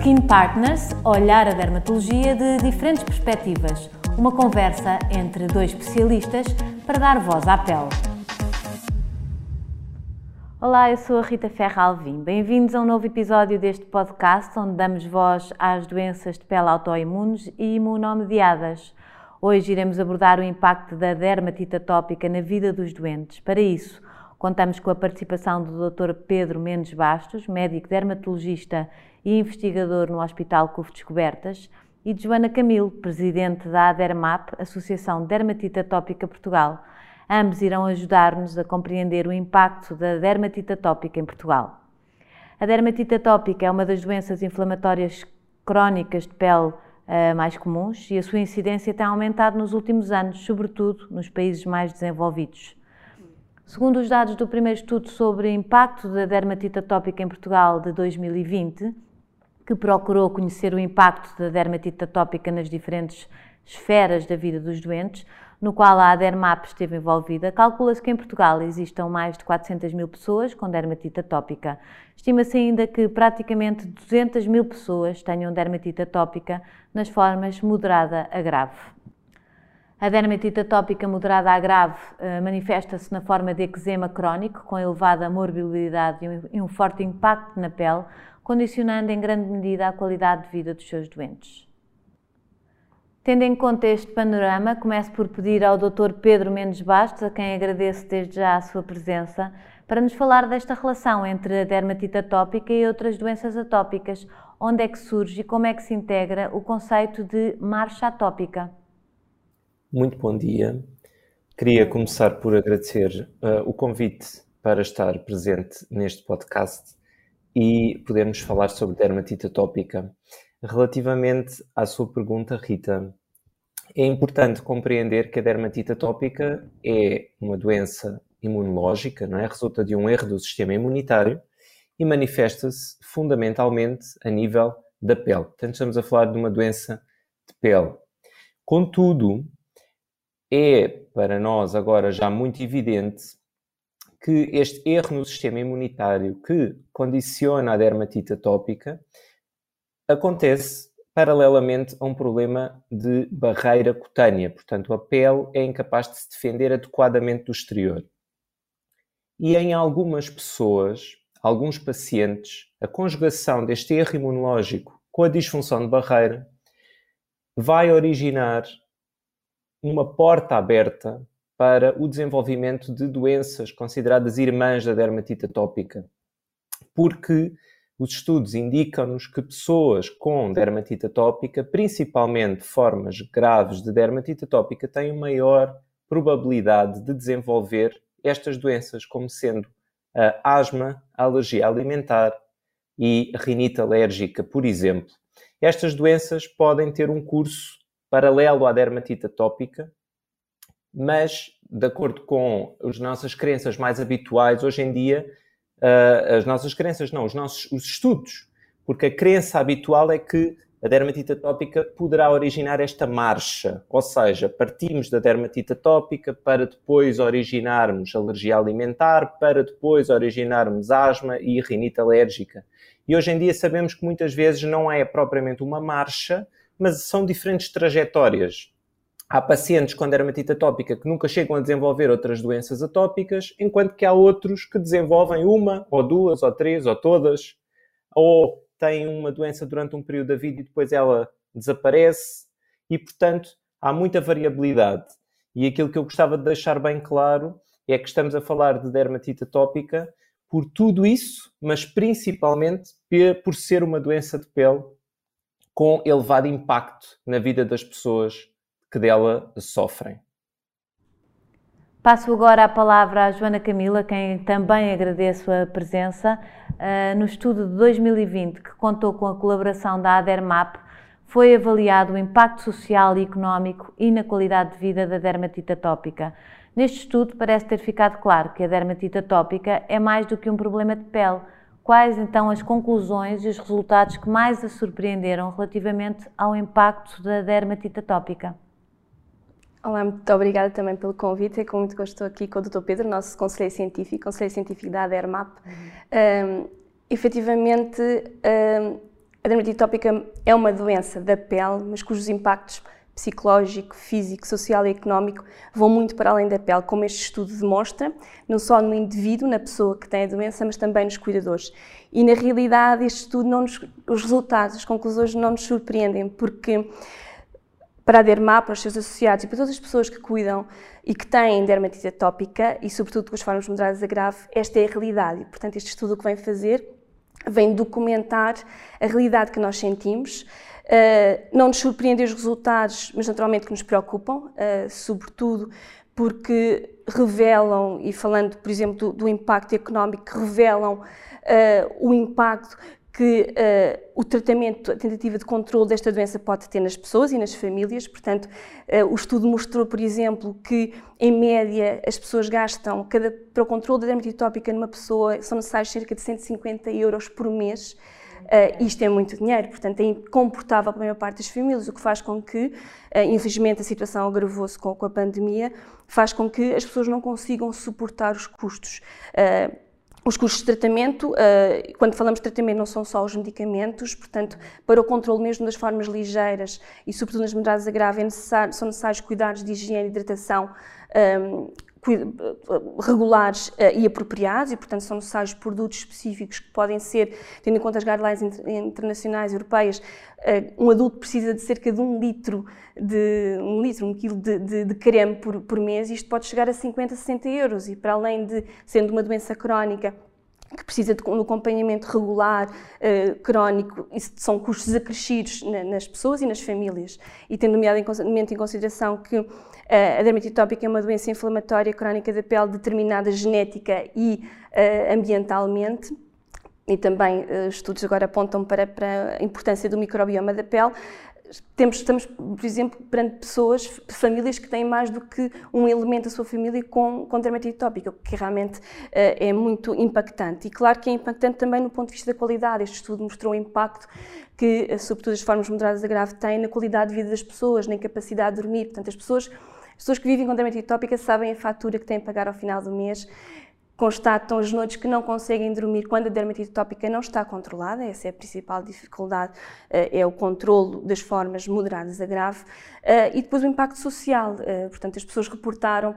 Skin Partners olhar a dermatologia de diferentes perspectivas. Uma conversa entre dois especialistas para dar voz à pele. Olá, eu sou a Rita Ferra Alvim. Bem-vindos a um novo episódio deste podcast onde damos voz às doenças de pele autoimunes e imunomediadas. Hoje iremos abordar o impacto da dermatite atópica na vida dos doentes. Para isso, contamos com a participação do Dr. Pedro Mendes Bastos, médico dermatologista e investigador no Hospital CUF Descobertas, e de Joana Camilo, presidente da ADERMAP, Associação Dermatite Atópica Portugal. Ambos irão ajudar-nos a compreender o impacto da dermatite atópica em Portugal. A dermatite atópica é uma das doenças inflamatórias crónicas de pele uh, mais comuns e a sua incidência tem aumentado nos últimos anos, sobretudo nos países mais desenvolvidos. Segundo os dados do primeiro estudo sobre o impacto da dermatite atópica em Portugal de 2020, que procurou conhecer o impacto da dermatite atópica nas diferentes esferas da vida dos doentes, no qual a ADERMAP esteve envolvida, calcula-se que em Portugal existam mais de 400 mil pessoas com dermatite atópica. Estima-se ainda que praticamente 200 mil pessoas tenham dermatite atópica nas formas moderada a grave. A dermatite atópica moderada a grave uh, manifesta-se na forma de eczema crónico, com elevada morbilidade e um forte impacto na pele, condicionando em grande medida a qualidade de vida dos seus doentes. Tendo em conta este panorama, começo por pedir ao Dr. Pedro Mendes Bastos, a quem agradeço desde já a sua presença, para nos falar desta relação entre a dermatite atópica e outras doenças atópicas, onde é que surge e como é que se integra o conceito de marcha atópica. Muito bom dia. Queria começar por agradecer uh, o convite para estar presente neste podcast e podermos falar sobre dermatite atópica. Relativamente à sua pergunta, Rita, é importante compreender que a dermatite atópica é uma doença imunológica, não é? Resulta de um erro do sistema imunitário e manifesta-se fundamentalmente a nível da pele. Portanto, estamos a falar de uma doença de pele. Contudo, é para nós agora já muito evidente que este erro no sistema imunitário que condiciona a dermatite atópica acontece paralelamente a um problema de barreira cutânea, portanto, a pele é incapaz de se defender adequadamente do exterior. E em algumas pessoas, alguns pacientes, a conjugação deste erro imunológico com a disfunção de barreira vai originar uma porta aberta para o desenvolvimento de doenças consideradas irmãs da dermatite atópica. Porque os estudos indicam-nos que pessoas com dermatite atópica, principalmente formas graves de dermatite atópica, têm maior probabilidade de desenvolver estas doenças, como sendo a asma, a alergia alimentar e rinite alérgica, por exemplo. Estas doenças podem ter um curso paralelo à dermatite atópica, mas, de acordo com as nossas crenças mais habituais, hoje em dia uh, as nossas crenças, não, os nossos os estudos, porque a crença habitual é que a dermatite atópica poderá originar esta marcha, ou seja, partimos da dermatite atópica para depois originarmos alergia alimentar, para depois originarmos asma e rinite alérgica. E hoje em dia sabemos que muitas vezes não é propriamente uma marcha, mas são diferentes trajetórias. Há pacientes com dermatite atópica que nunca chegam a desenvolver outras doenças atópicas, enquanto que há outros que desenvolvem uma, ou duas, ou três, ou todas, ou têm uma doença durante um período da vida e depois ela desaparece, e portanto há muita variabilidade. E aquilo que eu gostava de deixar bem claro é que estamos a falar de dermatite atópica por tudo isso, mas principalmente por ser uma doença de pele com elevado impacto na vida das pessoas que dela sofrem. Passo agora a palavra à Joana Camila, quem também agradeço a presença. Uh, no estudo de 2020, que contou com a colaboração da ADERMAP, foi avaliado o impacto social e económico e na qualidade de vida da dermatite atópica. Neste estudo parece ter ficado claro que a dermatite atópica é mais do que um problema de pele. Quais então as conclusões e os resultados que mais a surpreenderam relativamente ao impacto da dermatite atópica? Olá, muito obrigada também pelo convite. É com muito gosto estou aqui com o Dr. Pedro, nosso conselheiro científico, conselheiro científico da ADERMAP. Uhum. Um, efetivamente, um, A dermatite atópica é uma doença da pele, mas cujos impactos psicológico, físico, social e económico vão muito para além da pele, como este estudo demonstra, não só no indivíduo, na pessoa que tem a doença, mas também nos cuidadores. E na realidade, este estudo, não nos, os resultados, as conclusões não nos surpreendem, porque para a Derma, para os seus associados e para todas as pessoas que cuidam e que têm dermatite atópica e, sobretudo, com as formas moderadas a grave, esta é a realidade. E, portanto, este estudo o que vem fazer vem documentar a realidade que nós sentimos, Uh, não nos surpreendem os resultados, mas naturalmente que nos preocupam, uh, sobretudo porque revelam, e falando, por exemplo, do, do impacto económico, revelam uh, o impacto que uh, o tratamento, a tentativa de controle desta doença pode ter nas pessoas e nas famílias. Portanto, uh, o estudo mostrou, por exemplo, que em média as pessoas gastam, cada, para o controle da dermatite tópica numa pessoa, são necessários cerca de 150 euros por mês. Uh, isto é muito dinheiro, portanto é incomportável para a maior parte das famílias, o que faz com que, uh, infelizmente, a situação agravou-se com, com, a pandemia, faz com que as pessoas não consigam suportar os custos. Uh, os custos de tratamento, quando falamos de tratamento, não são só os medicamentos, portanto, para o controle mesmo das formas ligeiras e, sobretudo, nas moderadas a é necessário, são necessários cuidados de higiene e hidratação um, regulares eh, e apropriados e, portanto, são necessários produtos específicos que podem ser, tendo em conta as guidelines internacionais europeias, eh, um adulto precisa de cerca de um litro, de, um litro, um quilo de, de, de creme por, por mês e isto pode chegar a 50, 60 euros e para além de, sendo uma doença crónica, que precisa de um acompanhamento regular, uh, crónico, isso são custos acrescidos na, nas pessoas e nas famílias. E tendo nomeadamente em consideração que uh, a dermatite tópica é uma doença inflamatória crónica da pele determinada genética e uh, ambientalmente, e também estudos agora apontam para, para a importância do microbioma da pele, temos, estamos, por exemplo, perante pessoas, famílias que têm mais do que um elemento da sua família com, com dermatite tópica, o que realmente uh, é muito impactante. E claro que é impactante também no ponto de vista da qualidade. Este estudo mostrou o impacto que, eh, sobretudo, as formas moderadas da grave têm na qualidade de vida das pessoas, na incapacidade de dormir. Portanto, as pessoas, as pessoas que vivem com dermatite tópica sabem a fatura que têm a pagar ao final do mês constatam as noites que não conseguem dormir quando a dermatite tópica não está controlada, essa é a principal dificuldade, eh, é o controlo das formas moderadas a grave, eh, e depois o impacto social, eh, portanto as pessoas reportaram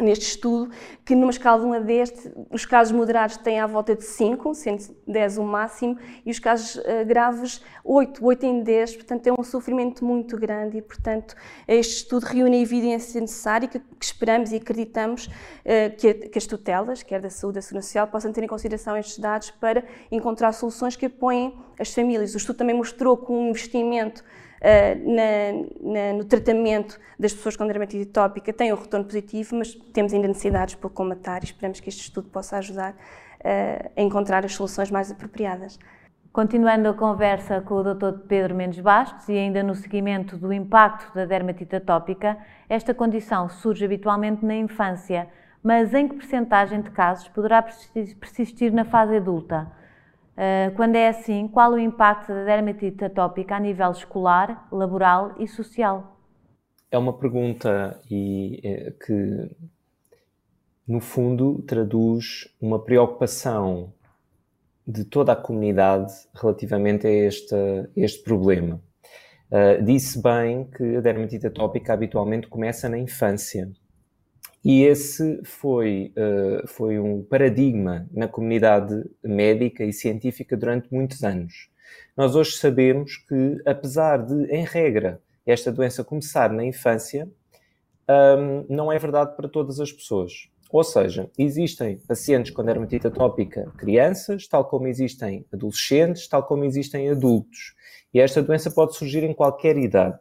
neste estudo, que numa escala de 1 a 10, os casos moderados têm à volta de 5, sendo 10 o máximo, e os casos uh, graves 8, 8 em 10, portanto é um sofrimento muito grande e, portanto, este estudo reúne a evidência necessária que, que esperamos e acreditamos uh, que, que, as tutelas, quer da saúde da segurança social, possam ter em consideração estes dados para encontrar soluções que apoiem as famílias. O estudo também mostrou que um investimento uh, na, na, no tratamento das pessoas com dermatite tópica tem um retorno positivo, mas temos ainda necessidades para comatar e esperamos que este estudo possa ajudar uh, a encontrar as soluções mais apropriadas. Continuando a conversa com o Dr. Pedro Mendes Bastos e ainda no seguimento do impacto da dermatite atópica, esta condição surge habitualmente na infância, mas em que percentagem de casos poderá persistir na fase adulta? Eh, quando é assim, qual o impacto da dermatite atópica a nível escolar, laboral e social? É uma pergunta e, é, que, no fundo, traduz uma preocupação de toda a comunidade relativamente a este, este problema. Uh, disse bem que a dermatite atópica habitualmente começa na infância. E esse foi, uh, foi um paradigma na comunidade médica e científica durante muitos anos. Nós hoje sabemos que, apesar de, em regra, esta doença começar na infância, um, não é verdade para todas as pessoas. Ou seja, existem pacientes com dermatite atópica crianças, tal como existem adolescentes, tal como existem adultos. E esta doença pode surgir em qualquer idade.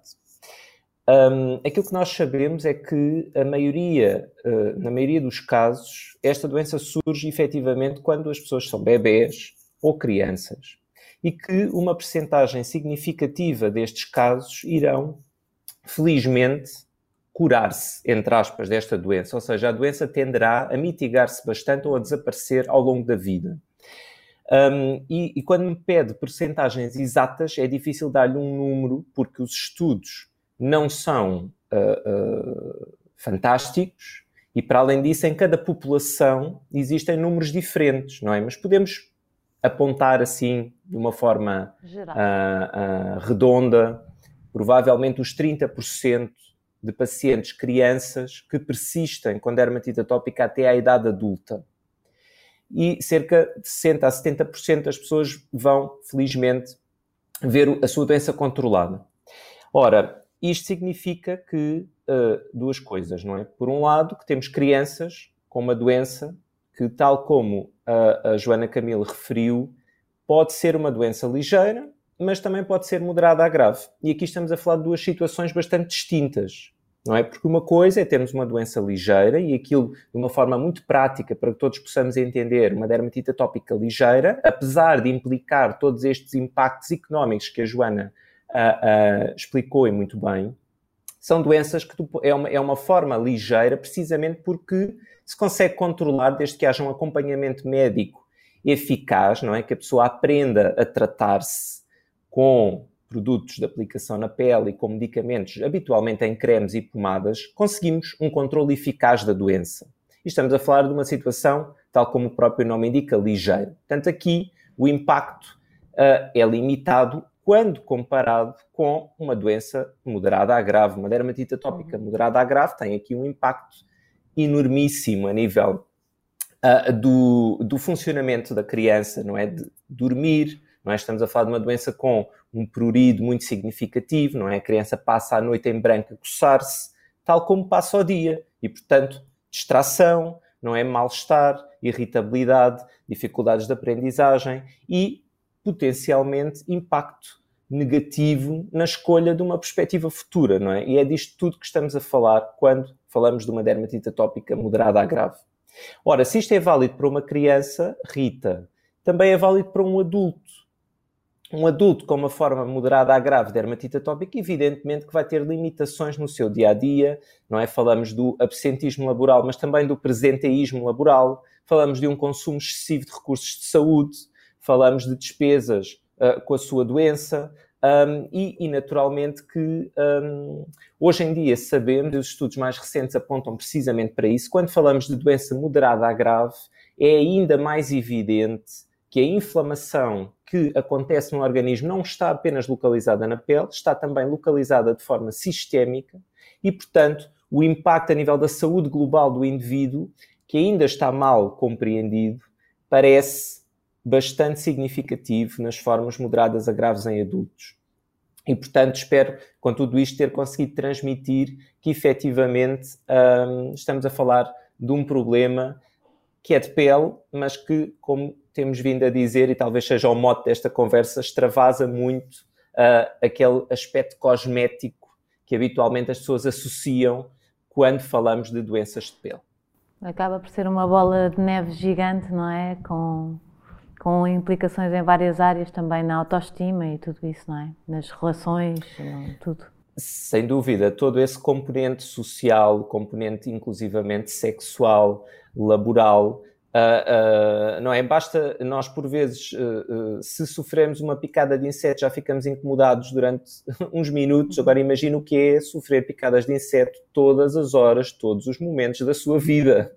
Um, aquilo que nós sabemos é que a maioria, uh, na maioria dos casos, esta doença surge efetivamente quando as pessoas são bebés ou crianças e que uma percentagem significativa destes casos irão, felizmente, curar-se, entre aspas, desta doença, ou seja, a doença tenderá a mitigar-se bastante ou a desaparecer ao longo da vida. Um, e, e, quando me pede percentagens exatas, é difícil dar-lhe um número, porque os estudos não são uh, uh, fantásticos e, para além disso, em cada população existem números diferentes, não é? Mas podemos apontar assim de uma forma uh, redonda, provavelmente os 30% de pacientes crianças que persistem com dermatite atópica até à idade adulta. E cerca de 60 a 70% das pessoas vão, felizmente, ver a sua doença controlada. Ora, isto significa que uh, duas coisas, não é? Por um lado, que temos crianças com uma doença que, tal como a, a Joana Camilo referiu, pode ser uma doença ligeira, mas também pode ser moderada a grave. E aqui estamos a falar de duas situações bastante distintas, não é? Porque uma coisa é termos uma doença ligeira e aquilo de uma forma muito prática para que todos possamos entender uma dermatite atópica ligeira, apesar de implicar todos estes impactos económicos que a Joana uh, uh, explicou e muito bem, são doenças que tu, é, uma, é uma forma ligeira precisamente porque se consegue controlar desde que haja um acompanhamento médico eficaz, não é? Que a pessoa aprenda a tratar-se com produtos de aplicação na pele e com medicamentos, habitualmente em cremes e pomadas, conseguimos um controle eficaz da doença. E estamos a falar de uma situação, tal como o próprio nome indica, ligeira. Portanto, aqui o impacto uh, é limitado quando comparado com uma doença moderada a grave. Uma dermatite atópica moderada a grave tem aqui um impacto enormíssimo a nível uh, do, do funcionamento da criança, não é? De dormir, não é? Estamos a falar de uma doença com um prurido muito significativo, não é? A criança passa a noite em branco a coçar-se, tal como passa o dia. E, portanto, distração, não é? Mal-estar, irritabilidade, dificuldades de aprendizagem e, potencialmente, impacto negativo na escolha de uma perspectiva futura, não é? E é disto tudo que estamos a falar quando falamos de uma dermatite atópica moderada a grave. Ora, se isto é válido para uma criança, Rita, também é válido para um adulto. Um adulto com uma forma moderada a grave de dermatite atópica, evidentemente que vai ter limitações no seu dia a dia, não é? Falamos do absentismo laboral, mas também do presenteísmo laboral, falamos de um consumo excessivo de recursos de saúde, falamos de despesas uh, com a sua doença, um, e, e, naturalmente que um, hoje em dia sabemos, os estudos mais recentes apontam precisamente para isso, quando falamos de doença moderada a grave, é ainda mais evidente que a inflamação que acontece no organismo não está apenas localizada na pele, está também localizada de forma sistémica e, portanto, o impacto a nível da saúde global do indivíduo, que ainda está mal compreendido, parece bastante significativo nas formas moderadas a graves em adultos. E, portanto, espero, com tudo isto, ter conseguido transmitir que, efetivamente, hum, estamos a falar de um problema que é de pele, mas que, como temos vindo a dizer, e talvez seja o mote desta conversa, extravasa muito uh, aquele aspecto cosmético que habitualmente as pessoas associam quando falamos de doenças de pele. Acaba por ser uma bola de neve gigante, não é? Com com implicações em várias áreas também na autoestima e tudo isso, não é? Nas relações, tudo. Sem dúvida, todo esse componente social, componente inclusivamente sexual, laboral, uh, uh, não é? Basta nós, por vezes, uh, se sofremos uma picada de inseto, já ficamos incomodados durante uns minutos. Agora, imagina o que é sofrer picadas de inseto todas as horas, todos os momentos da sua vida.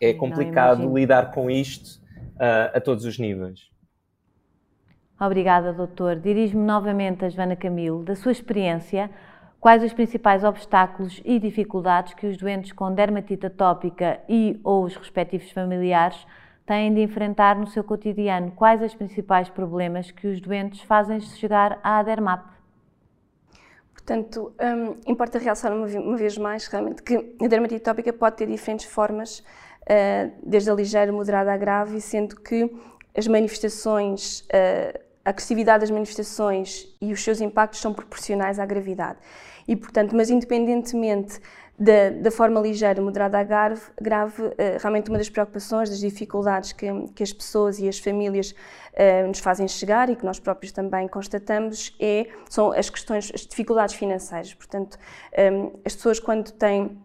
é complicado lidar com isto uh, a todos os níveis. Obrigada, doutor. Dirijo-me novamente a Joana Camilo. Da sua experiência, quais os principais obstáculos e dificuldades que os doentes com dermatite atópica e ou os respectivos familiares têm de enfrentar no seu cotidiano? Quais os principais problemas que os doentes fazem chegar à Dermap? Portanto, um, importa realçar uma, uma, vez mais realmente que a dermatite atópica pode ter diferentes formas desde a ligeira, moderada à grave, sendo que as manifestações, uh, a agressividade das manifestações e os seus impactos são proporcionais à gravidade. E, portanto, mas independentemente da, da, forma ligeira, moderada a grave, grave uh, realmente uma das preocupações, das dificuldades que, que as pessoas e as famílias nos fazem chegar e que nós próprios também constatamos é, são as questões, as dificuldades financeiras. Portanto, as pessoas quando têm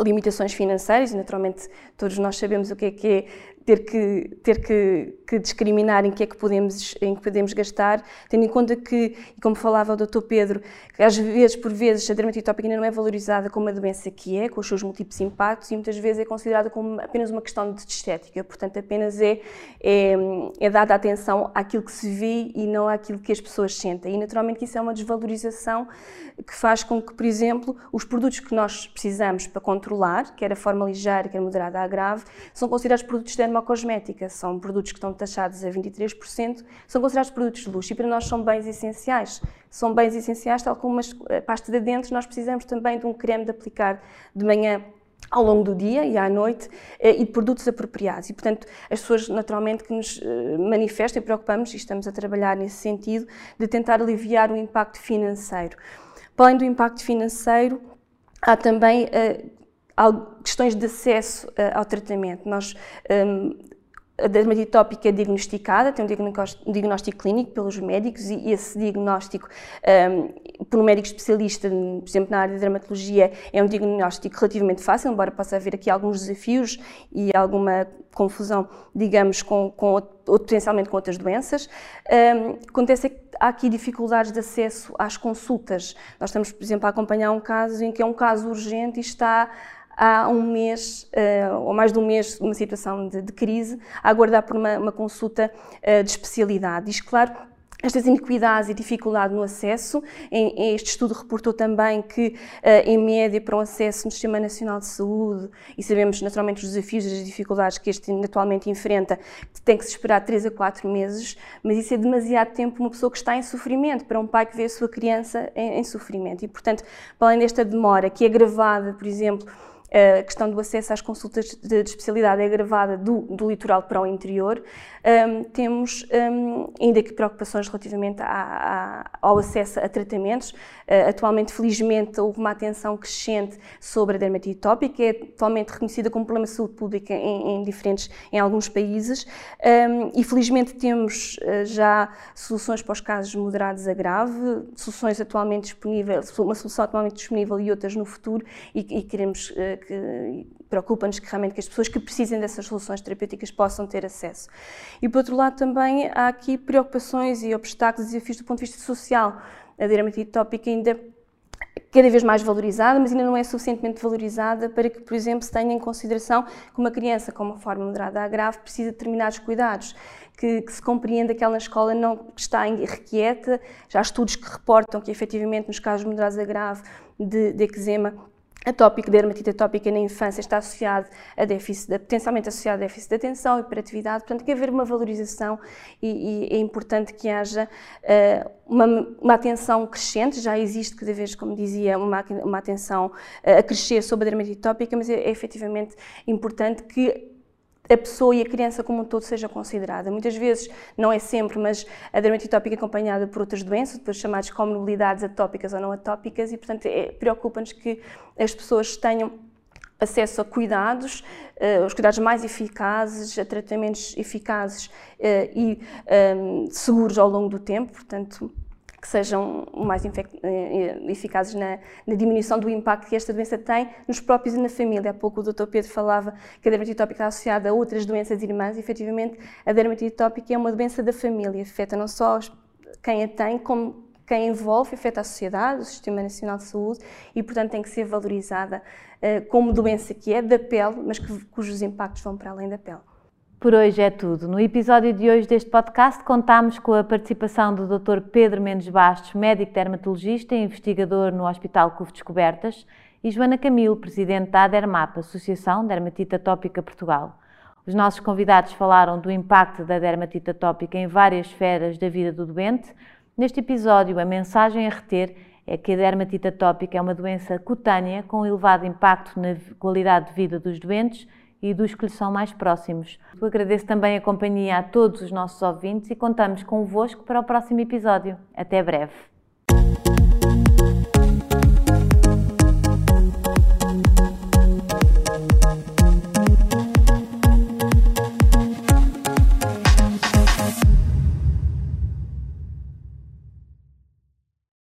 limitações financeiras, e naturalmente todos nós sabemos o que é que é ter que, ter que, que, discriminar em que é que podemos, em que podemos gastar, tendo em conta que, como falava o Dr. Pedro, que às vezes, por vezes, a dermatite ainda não é valorizada como uma doença que é, com os seus múltiplos impactos, e muitas vezes é considerada como apenas uma questão de estética, portanto, apenas é, é, é dada atenção àquilo que se vê e não àquilo que as pessoas sentem. E, naturalmente, isso é uma desvalorização que faz com que, por exemplo, os produtos que nós precisamos para controlar, quer a forma ligeira, quer a moderada a grave, são considerados produtos de dermocosmética, são produtos que estão taxados a 23%, são considerados produtos de luxo e para nós são bens essenciais. São bens essenciais, tal como a pasta de dentes, nós precisamos também de um creme de aplicar de manhã ao longo do dia e à noite eh, e de produtos apropriados. E, portanto, as pessoas naturalmente que nos eh, manifestam e preocupamos, e estamos a trabalhar nesse sentido, de tentar aliviar o impacto financeiro. Para além do impacto financeiro, há também uh, questões de acesso uh, ao tratamento. Nós, um, a dermatite tópica é diagnosticada, tem um diagnóstico, clínico pelos médicos e esse diagnóstico, um, por um médico especialista, por exemplo, na área de dermatologia, é um diagnóstico relativamente fácil, embora possa haver aqui alguns desafios e alguma confusão, digamos, com, com ou potencialmente com outras doenças. Um, acontece é que há aqui dificuldades de acesso às consultas. Nós estamos, por exemplo, a acompanhar um caso em que é um caso urgente e está há um mês, uh, ou mais de um mês, uma situação de, de crise, a aguardar por uma, uma consulta uh, de especialidade. Isto, claro, estas iniquidades e dificuldade no acesso. Este estudo reportou também que, eh, em média, para o acesso no Sistema Nacional de Saúde, e sabemos naturalmente os desafios e as dificuldades que este atualmente enfrenta, tem que se esperar 3 a 4 meses, mas isso é demasiado tempo uma pessoa que está em sofrimento, para um pai que vê a sua criança em, sofrimento. E, portanto, para além desta demora, que é agravada, por exemplo, a questão do acesso às consultas de, de especialidade é agravada do, do, litoral para o interior. Um, temos um, ainda que preocupações relativamente ao acesso a tratamentos. Uh, atualmente, felizmente, houve uma atenção crescente sobre a dermatite tópica, é atualmente reconhecida como problema de saúde pública em, em diferentes, em alguns países. Um, e felizmente temos uh, já soluções para os casos moderados a grave, soluções atualmente disponíveis, uma solução atualmente disponível e outras no futuro, e, e queremos uh, que preocupa-nos que realmente que as pessoas que precisem dessas soluções terapêuticas possam ter acesso. E por outro lado também há aqui preocupações e obstáculos e desafios do ponto de vista social. A dermatite tópica ainda cada vez mais valorizada, mas ainda não é suficientemente valorizada para que, por exemplo, se tenha em consideração que uma criança com uma forma moderada a grave precisa de determinados cuidados, que, que se compreenda que ela na escola não está irrequieta, já há estudos que reportam que efetivamente nos casos moderados a grave de, de eczema atópico, dermatite atópica na infância está associado a déficit, potencialmente associado a déficit de atenção, hiperatividade, portanto tem que haver uma valorização e, e é importante que haja uh, uma, uma, atenção crescente, já existe cada vez, como dizia, uma, uma atenção uh, a crescer sobre a dermatite atópica, mas é, é efetivamente importante que a pessoa e a criança como um todo seja considerada. Muitas vezes, não é sempre, mas a dermatite atópica é acompanhada por outras doenças, depois chamadas comorbidades atópicas ou não atópicas, e portanto é, preocupa-nos que as pessoas tenham acesso a cuidados, uh, os cuidados mais eficazes, a tratamentos eficazes uh, e um, eh, seguros ao longo do tempo, portanto que sejam mais eh, eh, eficazes na, na, diminuição do impacto que esta doença tem nos próprios e na família. Há pouco o Dr. Pedro falava que a dermatite tópica está associada a outras doenças irmãs e, efetivamente, a dermatite tópica é uma doença da família, afeta não só quem a tem, como quem envolve, afeta a sociedade, o Sistema Nacional de Saúde e, portanto, tem que ser valorizada uh, como doença que é da pele, mas que, cujos impactos vão para além da pele. Por hoje é tudo. No episódio de hoje deste podcast contamos com a participação do Dr. Pedro Mendes Bastos, médico dermatologista e investigador no Hospital CUF Descobertas, e Joana Camilo, presidente da ADERMAP, Associação Dermatite Atópica Portugal. Os nossos convidados falaram do impacto da dermatite atópica em várias esferas da vida do doente. Neste episódio, a mensagem a reter é que a dermatite atópica é uma doença cutânea com elevado impacto na qualidade de vida dos doentes e dos que lhe são mais próximos. Eu agradeço também a companhia a todos os nossos ouvintes e contamos convosco para o próximo episódio. Até breve.